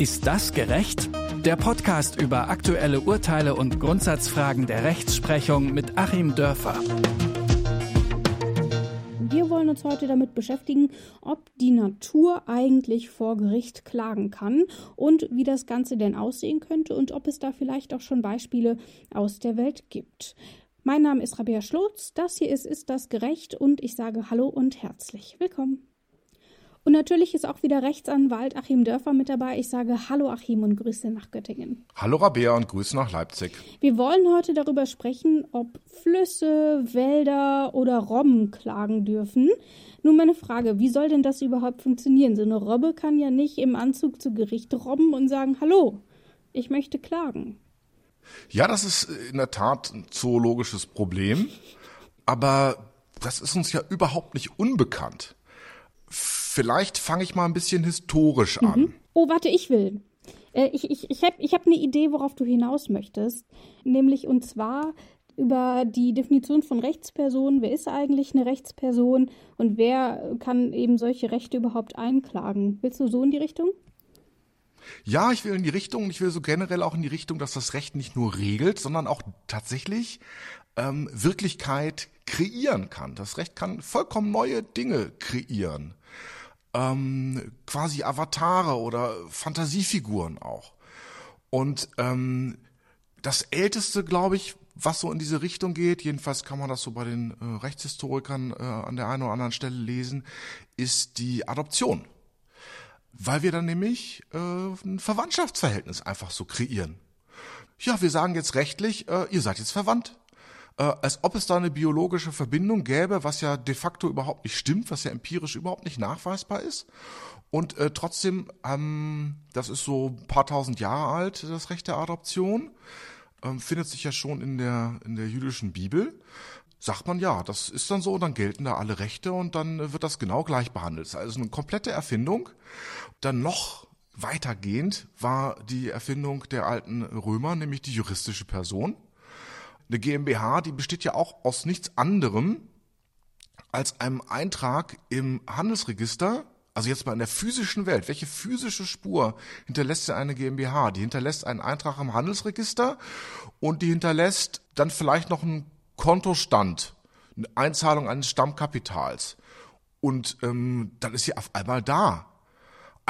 Ist das gerecht? Der Podcast über aktuelle Urteile und Grundsatzfragen der Rechtsprechung mit Achim Dörfer. Wir wollen uns heute damit beschäftigen, ob die Natur eigentlich vor Gericht klagen kann und wie das Ganze denn aussehen könnte und ob es da vielleicht auch schon Beispiele aus der Welt gibt. Mein Name ist Rabea Schlotz, das hier ist Ist das gerecht und ich sage Hallo und herzlich willkommen. Und natürlich ist auch wieder Rechtsanwalt Achim Dörfer mit dabei. Ich sage Hallo Achim und Grüße nach Göttingen. Hallo Rabea und Grüße nach Leipzig. Wir wollen heute darüber sprechen, ob Flüsse, Wälder oder Robben klagen dürfen. Nun meine Frage, wie soll denn das überhaupt funktionieren? So eine Robbe kann ja nicht im Anzug zu Gericht robben und sagen, hallo, ich möchte klagen. Ja, das ist in der Tat ein zoologisches Problem, aber das ist uns ja überhaupt nicht unbekannt. Vielleicht fange ich mal ein bisschen historisch an. Mhm. Oh, warte, ich will. Äh, ich ich, ich habe ich hab eine Idee, worauf du hinaus möchtest. Nämlich, und zwar über die Definition von Rechtspersonen. Wer ist eigentlich eine Rechtsperson und wer kann eben solche Rechte überhaupt einklagen? Willst du so in die Richtung? Ja, ich will in die Richtung, ich will so generell auch in die Richtung, dass das Recht nicht nur regelt, sondern auch tatsächlich ähm, Wirklichkeit kreieren kann. Das Recht kann vollkommen neue Dinge kreieren. Ähm, quasi Avatare oder Fantasiefiguren auch. Und ähm, das Älteste, glaube ich, was so in diese Richtung geht, jedenfalls kann man das so bei den äh, Rechtshistorikern äh, an der einen oder anderen Stelle lesen, ist die Adoption. Weil wir dann nämlich äh, ein Verwandtschaftsverhältnis einfach so kreieren. Ja, wir sagen jetzt rechtlich, äh, ihr seid jetzt verwandt äh, als ob es da eine biologische Verbindung gäbe, was ja de facto überhaupt nicht stimmt, was ja empirisch überhaupt nicht nachweisbar ist. Und äh, trotzdem, ähm, das ist so ein paar tausend Jahre alt, das Recht der Adoption, ähm, findet sich ja schon in der, in der jüdischen Bibel. Sagt man ja, das ist dann so, dann gelten da alle Rechte und dann wird das genau gleich behandelt. Also eine komplette Erfindung. Dann noch weitergehend war die Erfindung der alten Römer, nämlich die juristische Person eine GmbH, die besteht ja auch aus nichts anderem als einem Eintrag im Handelsregister, also jetzt mal in der physischen Welt. Welche physische Spur hinterlässt ja eine GmbH? Die hinterlässt einen Eintrag im Handelsregister und die hinterlässt dann vielleicht noch einen Kontostand, eine Einzahlung eines Stammkapitals. Und ähm, dann ist sie auf einmal da.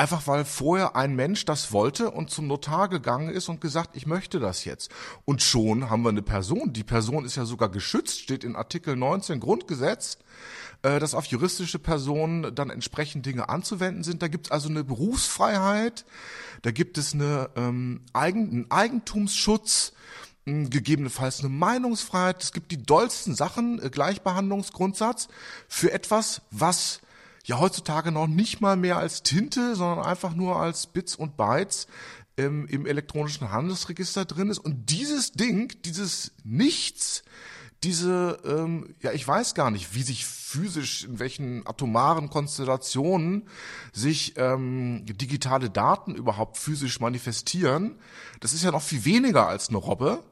Einfach weil vorher ein Mensch das wollte und zum Notar gegangen ist und gesagt, ich möchte das jetzt. Und schon haben wir eine Person. Die Person ist ja sogar geschützt, steht in Artikel 19 Grundgesetz, äh, dass auf juristische Personen dann entsprechend Dinge anzuwenden sind. Da gibt es also eine Berufsfreiheit, da gibt es eine, ähm, Eigen, einen Eigentumsschutz, gegebenenfalls eine Meinungsfreiheit. Es gibt die dollsten Sachen, äh, Gleichbehandlungsgrundsatz für etwas, was ja heutzutage noch nicht mal mehr als Tinte, sondern einfach nur als Bits und Bytes ähm, im elektronischen Handelsregister drin ist. Und dieses Ding, dieses Nichts, diese, ähm, ja, ich weiß gar nicht, wie sich physisch, in welchen atomaren Konstellationen sich ähm, digitale Daten überhaupt physisch manifestieren. Das ist ja noch viel weniger als eine Robbe.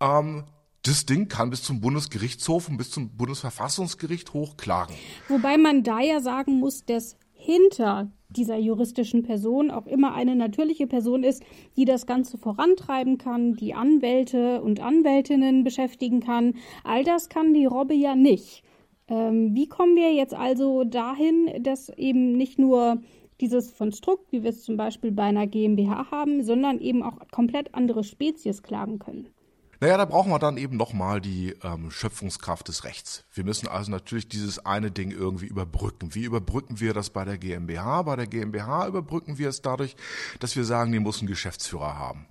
Ähm, das Ding kann bis zum Bundesgerichtshof und bis zum Bundesverfassungsgericht hochklagen. Wobei man da ja sagen muss, dass hinter dieser juristischen Person auch immer eine natürliche Person ist, die das Ganze vorantreiben kann, die Anwälte und Anwältinnen beschäftigen kann. All das kann die Robbe ja nicht. Ähm, wie kommen wir jetzt also dahin, dass eben nicht nur dieses Konstrukt, wie wir es zum Beispiel bei einer GmbH haben, sondern eben auch komplett andere Spezies klagen können? Naja, da brauchen wir dann eben nochmal die ähm, Schöpfungskraft des Rechts. Wir müssen also natürlich dieses eine Ding irgendwie überbrücken. Wie überbrücken wir das bei der GmbH? Bei der GmbH überbrücken wir es dadurch, dass wir sagen, die muss einen Geschäftsführer haben.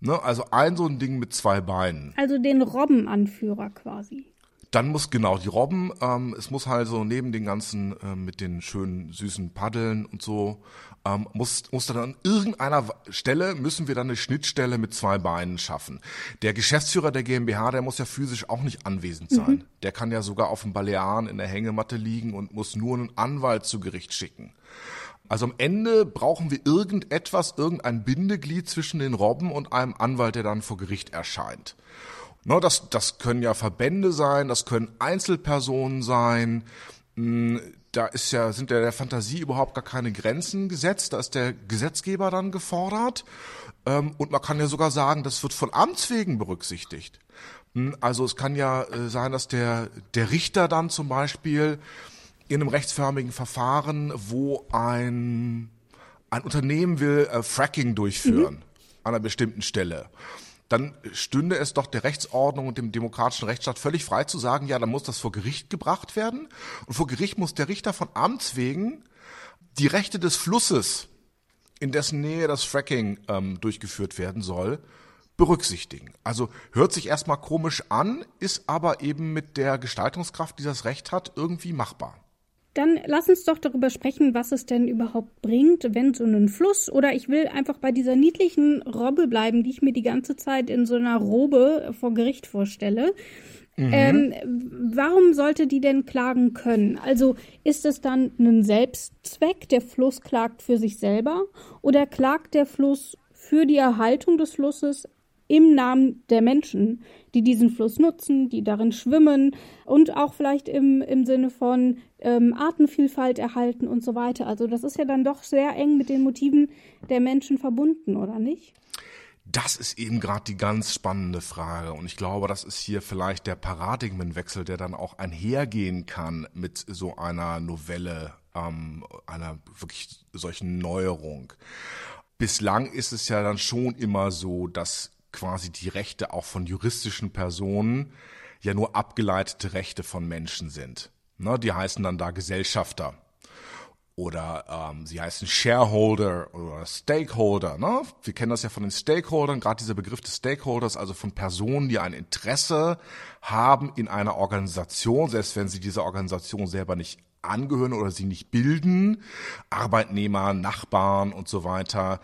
Ne? Also ein so ein Ding mit zwei Beinen. Also den Robbenanführer quasi. Dann muss genau die Robben, ähm, es muss halt so neben den ganzen äh, mit den schönen süßen Paddeln und so, ähm, muss, muss dann an irgendeiner Stelle müssen wir dann eine Schnittstelle mit zwei Beinen schaffen. Der Geschäftsführer der GmbH, der muss ja physisch auch nicht anwesend sein. Mhm. Der kann ja sogar auf dem Balearen in der Hängematte liegen und muss nur einen Anwalt zu Gericht schicken. Also am Ende brauchen wir irgendetwas, irgendein Bindeglied zwischen den Robben und einem Anwalt, der dann vor Gericht erscheint. No, das, das können ja Verbände sein, das können Einzelpersonen sein. Hm, da ist ja, sind ja der Fantasie überhaupt gar keine Grenzen gesetzt. Da ist der Gesetzgeber dann gefordert. Ähm, und man kann ja sogar sagen, das wird von Amts wegen berücksichtigt. Hm, also es kann ja äh, sein, dass der, der Richter dann zum Beispiel in einem rechtsförmigen Verfahren, wo ein, ein Unternehmen will äh, Fracking durchführen mhm. an einer bestimmten Stelle dann stünde es doch der Rechtsordnung und dem demokratischen Rechtsstaat völlig frei zu sagen, ja, dann muss das vor Gericht gebracht werden. Und vor Gericht muss der Richter von Amts wegen die Rechte des Flusses, in dessen Nähe das Fracking ähm, durchgeführt werden soll, berücksichtigen. Also hört sich erstmal komisch an, ist aber eben mit der Gestaltungskraft, die das Recht hat, irgendwie machbar. Dann lass uns doch darüber sprechen, was es denn überhaupt bringt, wenn so ein Fluss oder ich will einfach bei dieser niedlichen Robbe bleiben, die ich mir die ganze Zeit in so einer Robe vor Gericht vorstelle. Mhm. Ähm, warum sollte die denn klagen können? Also ist es dann ein Selbstzweck, der Fluss klagt für sich selber oder klagt der Fluss für die Erhaltung des Flusses im Namen der Menschen, die diesen Fluss nutzen, die darin schwimmen und auch vielleicht im, im Sinne von ähm, Artenvielfalt erhalten und so weiter. Also das ist ja dann doch sehr eng mit den Motiven der Menschen verbunden, oder nicht? Das ist eben gerade die ganz spannende Frage. Und ich glaube, das ist hier vielleicht der Paradigmenwechsel, der dann auch einhergehen kann mit so einer Novelle, ähm, einer wirklich solchen Neuerung. Bislang ist es ja dann schon immer so, dass quasi die Rechte auch von juristischen Personen ja nur abgeleitete Rechte von Menschen sind. Ne, die heißen dann da Gesellschafter oder ähm, sie heißen Shareholder oder Stakeholder. Ne? Wir kennen das ja von den Stakeholdern, gerade dieser Begriff des Stakeholders, also von Personen, die ein Interesse haben in einer Organisation, selbst wenn sie dieser Organisation selber nicht angehören oder sie nicht bilden, Arbeitnehmer, Nachbarn und so weiter.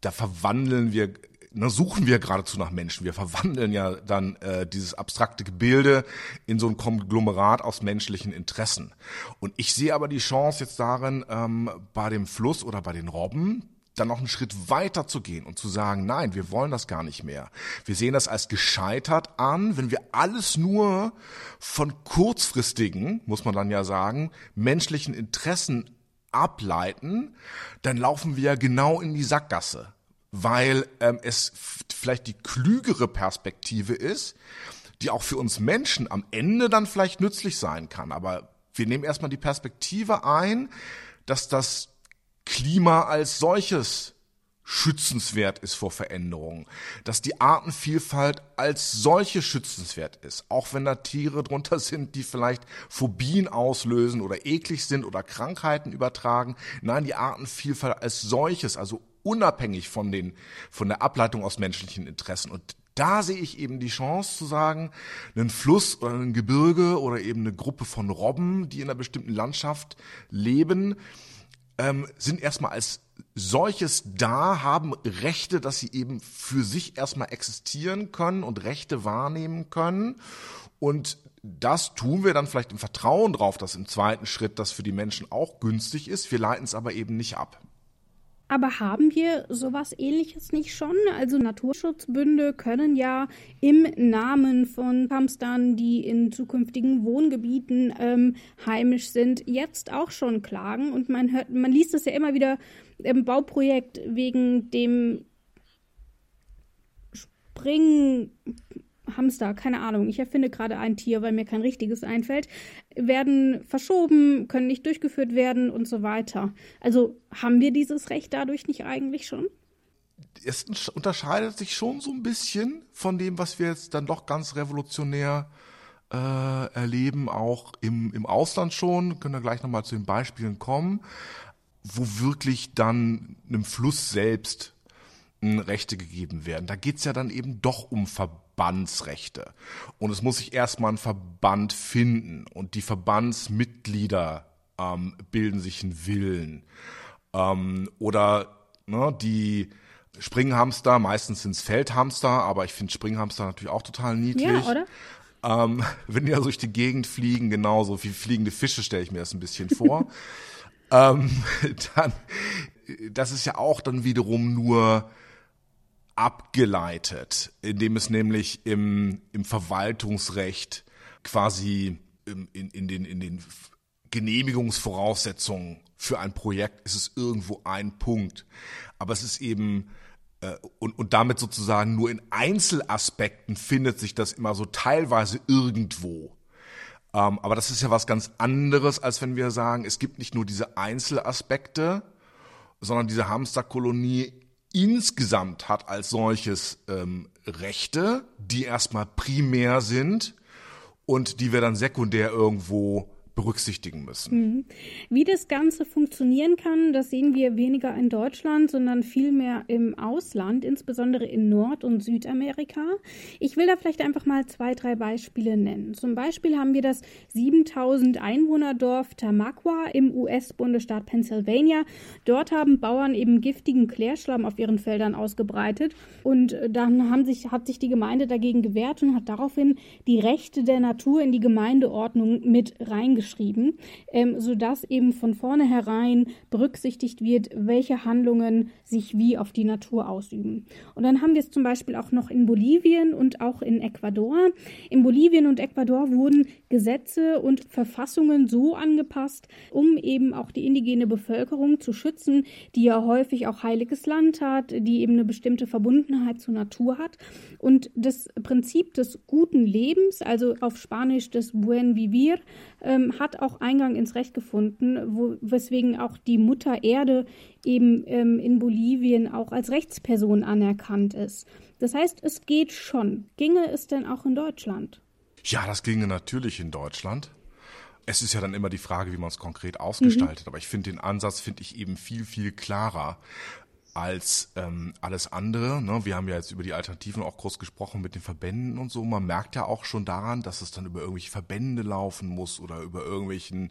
Da verwandeln wir ne, suchen wir geradezu nach Menschen. Wir verwandeln ja dann äh, dieses abstrakte Gebilde in so ein Konglomerat aus menschlichen Interessen. Und ich sehe aber die Chance jetzt darin, ähm, bei dem Fluss oder bei den Robben, dann noch einen Schritt weiter zu gehen und zu sagen, nein, wir wollen das gar nicht mehr. Wir sehen das als gescheitert an, wenn wir alles nur von kurzfristigen, muss man dann ja sagen, menschlichen Interessen ableiten, dann laufen wir ja genau in die Sackgasse weil ähm, es vielleicht die klügere Perspektive ist, die auch für uns Menschen am Ende dann vielleicht nützlich sein kann. Aber wir nehmen erstmal die Perspektive ein, dass das Klima als solches schützenswert ist vor Veränderungen, dass die Artenvielfalt als solche schützenswert ist, auch wenn da Tiere drunter sind, die vielleicht Phobien auslösen oder eklig sind oder Krankheiten übertragen. Nein, die Artenvielfalt als solches, also unabhängig von den, von der Ableitung aus menschlichen Interessen. Und da sehe ich eben die Chance zu sagen, einen Fluss oder ein Gebirge oder eben eine Gruppe von Robben, die in einer bestimmten Landschaft leben, ähm, sind erstmal als solches da, haben Rechte, dass sie eben für sich erstmal existieren können und Rechte wahrnehmen können. Und das tun wir dann vielleicht im Vertrauen drauf, dass im zweiten Schritt das für die Menschen auch günstig ist. Wir leiten es aber eben nicht ab. Aber haben wir sowas ähnliches nicht schon? Also Naturschutzbünde können ja im Namen von Hamstern, die in zukünftigen Wohngebieten ähm, heimisch sind, jetzt auch schon klagen. Und man hört, man liest es ja immer wieder im Bauprojekt wegen dem Springen Hamster, keine Ahnung, ich erfinde gerade ein Tier, weil mir kein richtiges einfällt, werden verschoben, können nicht durchgeführt werden und so weiter. Also haben wir dieses Recht dadurch nicht eigentlich schon? Es unterscheidet sich schon so ein bisschen von dem, was wir jetzt dann doch ganz revolutionär äh, erleben, auch im, im Ausland schon, können wir gleich nochmal zu den Beispielen kommen, wo wirklich dann einem Fluss selbst Rechte gegeben werden. Da geht's ja dann eben doch um Verbandsrechte. Und es muss sich erstmal ein Verband finden und die Verbandsmitglieder ähm, bilden sich einen Willen. Ähm, oder ne, die Springhamster, meistens sind's Feldhamster, aber ich finde Springhamster natürlich auch total niedlich. Ja, oder? Ähm, wenn die da durch die Gegend fliegen, genauso wie fliegende Fische stelle ich mir das ein bisschen vor. ähm, dann, das ist ja auch dann wiederum nur abgeleitet, indem es nämlich im, im Verwaltungsrecht quasi in, in, den, in den Genehmigungsvoraussetzung für ein Projekt ist es irgendwo ein Punkt. Aber es ist eben äh, und, und damit sozusagen nur in Einzelaspekten findet sich das immer so teilweise irgendwo. Ähm, aber das ist ja was ganz anderes, als wenn wir sagen, es gibt nicht nur diese Einzelaspekte, sondern diese Hamsterkolonie insgesamt hat als solches ähm, Rechte, die erstmal primär sind und die wir dann sekundär irgendwo berücksichtigen müssen. Mhm. Wie das Ganze funktionieren kann, das sehen wir weniger in Deutschland, sondern vielmehr im Ausland, insbesondere in Nord- und Südamerika. Ich will da vielleicht einfach mal zwei, drei Beispiele nennen. Zum Beispiel haben wir das 7000 Einwohnerdorf Tamaqua im US-Bundesstaat Pennsylvania. Dort haben Bauern eben giftigen Klärschlamm auf ihren Feldern ausgebreitet und dann haben sich, hat sich die Gemeinde dagegen gewehrt und hat daraufhin die Rechte der Natur in die Gemeindeordnung mit reingeschrieben geschrieben, ähm, sodass eben von vornherein berücksichtigt wird, welche Handlungen sich wie auf die Natur ausüben. Und dann haben wir es zum Beispiel auch noch in Bolivien und auch in Ecuador. In Bolivien und Ecuador wurden Gesetze und Verfassungen so angepasst, um eben auch die indigene Bevölkerung zu schützen, die ja häufig auch heiliges Land hat, die eben eine bestimmte Verbundenheit zur Natur hat. Und das Prinzip des guten Lebens, also auf Spanisch des Buen Vivir, ähm, hat auch Eingang ins Recht gefunden, wo, weswegen auch die Mutter Erde eben ähm, in Bolivien auch als Rechtsperson anerkannt ist. Das heißt, es geht schon. Ginge es denn auch in Deutschland? Ja, das ginge natürlich in Deutschland. Es ist ja dann immer die Frage, wie man es konkret ausgestaltet. Mhm. Aber ich finde den Ansatz finde ich eben viel viel klarer als ähm, alles andere. Ne? Wir haben ja jetzt über die Alternativen auch groß gesprochen mit den Verbänden und so. Man merkt ja auch schon daran, dass es dann über irgendwelche Verbände laufen muss oder über irgendwelchen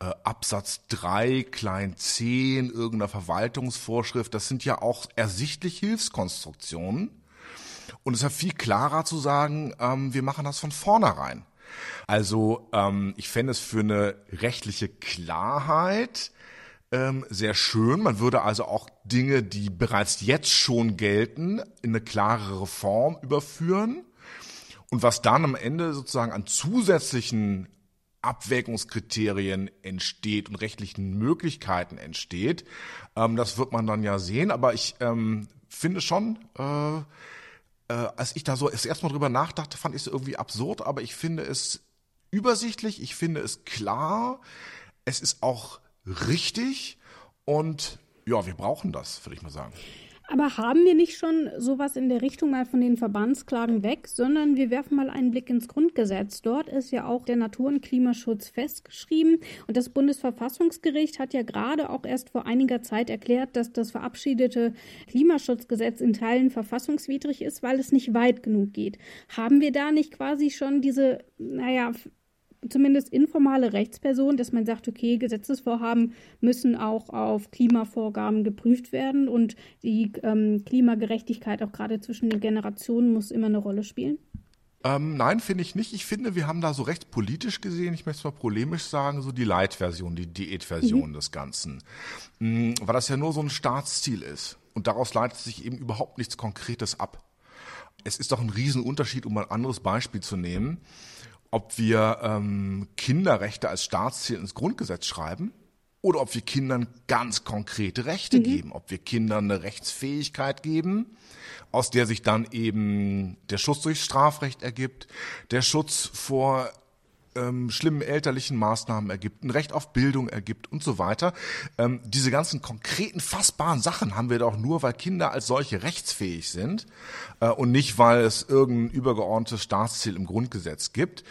äh, Absatz 3, Klein 10, irgendeiner Verwaltungsvorschrift. Das sind ja auch ersichtlich Hilfskonstruktionen. Und es ist ja viel klarer zu sagen, ähm, wir machen das von vornherein. Also ähm, ich fände es für eine rechtliche Klarheit ähm, sehr schön. Man würde also auch Dinge, die bereits jetzt schon gelten, in eine klarere Form überführen. Und was dann am Ende sozusagen an zusätzlichen Abwägungskriterien entsteht und rechtlichen Möglichkeiten entsteht, ähm, das wird man dann ja sehen. Aber ich ähm, finde schon, äh, äh, als ich da so das erste Mal drüber nachdachte, fand ich es irgendwie absurd, aber ich finde es übersichtlich, ich finde es klar, es ist auch richtig und ja, wir brauchen das, würde ich mal sagen. Aber haben wir nicht schon sowas in der Richtung mal von den Verbandsklagen weg, sondern wir werfen mal einen Blick ins Grundgesetz. Dort ist ja auch der Natur- und Klimaschutz festgeschrieben und das Bundesverfassungsgericht hat ja gerade auch erst vor einiger Zeit erklärt, dass das verabschiedete Klimaschutzgesetz in Teilen verfassungswidrig ist, weil es nicht weit genug geht. Haben wir da nicht quasi schon diese, naja, zumindest informale Rechtsperson, dass man sagt, okay, Gesetzesvorhaben müssen auch auf Klimavorgaben geprüft werden und die ähm, Klimagerechtigkeit auch gerade zwischen den Generationen muss immer eine Rolle spielen? Ähm, nein, finde ich nicht. Ich finde, wir haben da so recht politisch gesehen, ich möchte es mal polemisch sagen, so die Light-Version, die Diätversion mhm. des Ganzen. Mhm, weil das ja nur so ein Staatsziel ist. Und daraus leitet sich eben überhaupt nichts Konkretes ab. Es ist doch ein Riesenunterschied, um mal ein anderes Beispiel zu nehmen ob wir ähm, Kinderrechte als Staatsziel ins Grundgesetz schreiben oder ob wir Kindern ganz konkrete Rechte mhm. geben, ob wir Kindern eine Rechtsfähigkeit geben, aus der sich dann eben der Schutz durch Strafrecht ergibt, der Schutz vor ähm, schlimmen elterlichen Maßnahmen ergibt, ein Recht auf Bildung ergibt und so weiter. Ähm, diese ganzen konkreten, fassbaren Sachen haben wir doch nur, weil Kinder als solche rechtsfähig sind äh, und nicht, weil es irgendein übergeordnetes Staatsziel im Grundgesetz gibt.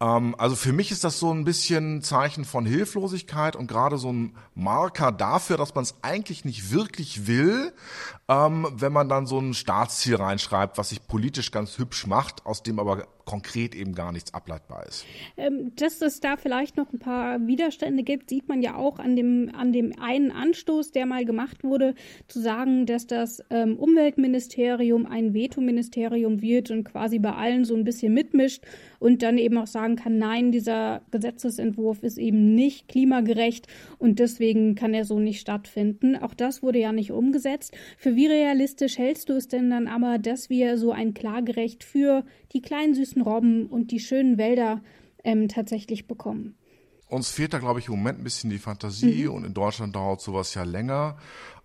Ähm, also für mich ist das so ein bisschen Zeichen von Hilflosigkeit und gerade so ein Marker dafür, dass man es eigentlich nicht wirklich will, ähm, wenn man dann so ein Staatsziel reinschreibt, was sich politisch ganz hübsch macht, aus dem aber konkret eben gar nichts ableitbar ist. Ähm, dass es da vielleicht noch ein paar Widerstände gibt, sieht man ja auch an dem, an dem einen Anstoß, der mal gemacht wurde, zu sagen, dass das ähm, Umweltministerium ein Vetoministerium wird und quasi bei allen so ein bisschen mitmischt und dann eben auch sagen kann, nein, dieser Gesetzesentwurf ist eben nicht klimagerecht und deswegen kann er so nicht stattfinden. Auch das wurde ja nicht umgesetzt. Für wie realistisch hältst du es denn dann aber, dass wir so ein Klagerecht für die kleinen süßen Robben und die schönen Wälder ähm, tatsächlich bekommen? uns fehlt da, glaube ich, im Moment ein bisschen die Fantasie Mhm. und in Deutschland dauert sowas ja länger.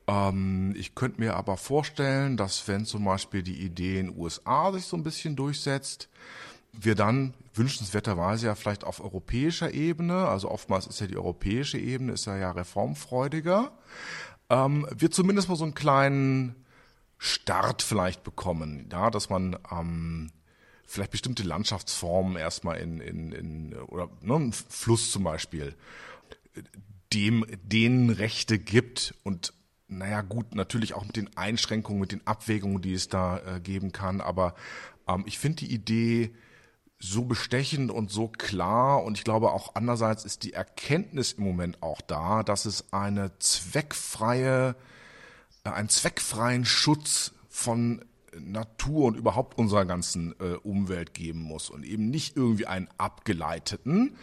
Ähm, ich könnte mir aber vorstellen, dass wenn zum Beispiel die Idee in den USA sich so ein bisschen durchsetzt, wir dann wünschenswerterweise ja vielleicht auf europäischer Ebene, also oftmals ist ja die europäische Ebene, ist ja ja reformfreudiger, ähm, wir zumindest mal so einen kleinen Start vielleicht bekommen, ja, dass man ähm, vielleicht bestimmte Landschaftsformen erstmal in, in, in oder ne, ein Fluss zum Beispiel, dem denen Rechte gibt und naja gut, natürlich auch mit den Einschränkungen, mit den Abwägungen, die es da äh, geben kann, aber ähm, ich finde die Idee so bestechend und so klar und ich glaube auch andererseits ist die Erkenntnis im Moment auch da, dass es eine zweckfreie, äh, einen zweckfreien Schutz von Natur und überhaupt unserer ganzen äh, Umwelt geben muss und eben nicht irgendwie einen abgeleiteten.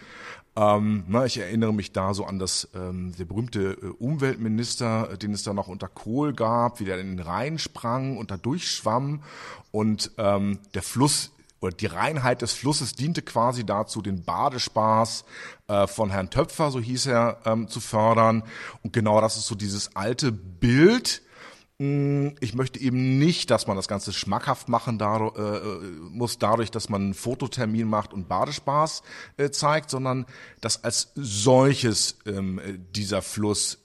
Ähm, na, ich erinnere mich da so an das ähm, der berühmte äh, Umweltminister, äh, den es da noch unter Kohl gab, wie der in den Rhein sprang und da durchschwamm und ähm, der Fluss oder die Reinheit des Flusses diente quasi dazu, den Badespaß äh, von Herrn Töpfer, so hieß er, ähm, zu fördern. Und genau das ist so dieses alte Bild, ich möchte eben nicht, dass man das Ganze schmackhaft machen dar äh, muss, dadurch, dass man einen Fototermin macht und Badespaß äh, zeigt, sondern dass als solches ähm, dieser Fluss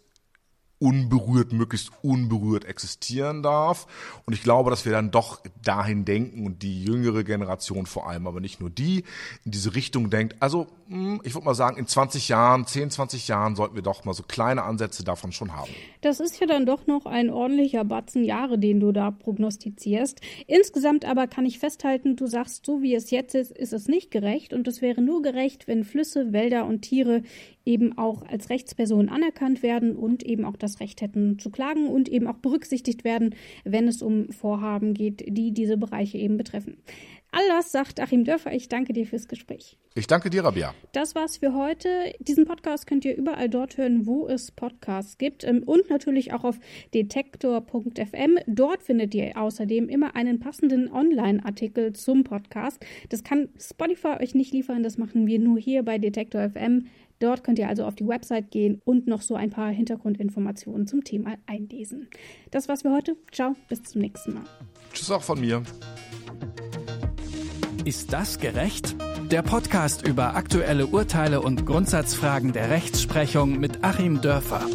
unberührt, möglichst unberührt existieren darf. Und ich glaube, dass wir dann doch dahin denken und die jüngere Generation vor allem, aber nicht nur die, in diese Richtung denkt. Also, ich würde mal sagen, in 20 Jahren, 10, 20 Jahren sollten wir doch mal so kleine Ansätze davon schon haben. Das ist ja dann doch noch ein ordentlicher Batzen Jahre, den du da prognostizierst. Insgesamt aber kann ich festhalten, du sagst, so wie es jetzt ist, ist es nicht gerecht. Und es wäre nur gerecht, wenn Flüsse, Wälder und Tiere eben auch als Rechtspersonen anerkannt werden und eben auch das Recht hätten zu klagen und eben auch berücksichtigt werden, wenn es um Vorhaben geht, die diese Bereiche eben betreffen. All das sagt Achim Dörfer. Ich danke dir fürs Gespräch. Ich danke dir, Rabia. Das war's für heute. Diesen Podcast könnt ihr überall dort hören, wo es Podcasts gibt ähm, und natürlich auch auf detektor.fm. Dort findet ihr außerdem immer einen passenden Online-Artikel zum Podcast. Das kann Spotify euch nicht liefern, das machen wir nur hier bei Detektor FM. Dort könnt ihr also auf die Website gehen und noch so ein paar Hintergrundinformationen zum Thema einlesen. Das war's für heute. Ciao, bis zum nächsten Mal. Tschüss auch von mir. Ist das gerecht? Der Podcast über aktuelle Urteile und Grundsatzfragen der Rechtsprechung mit Achim Dörfer.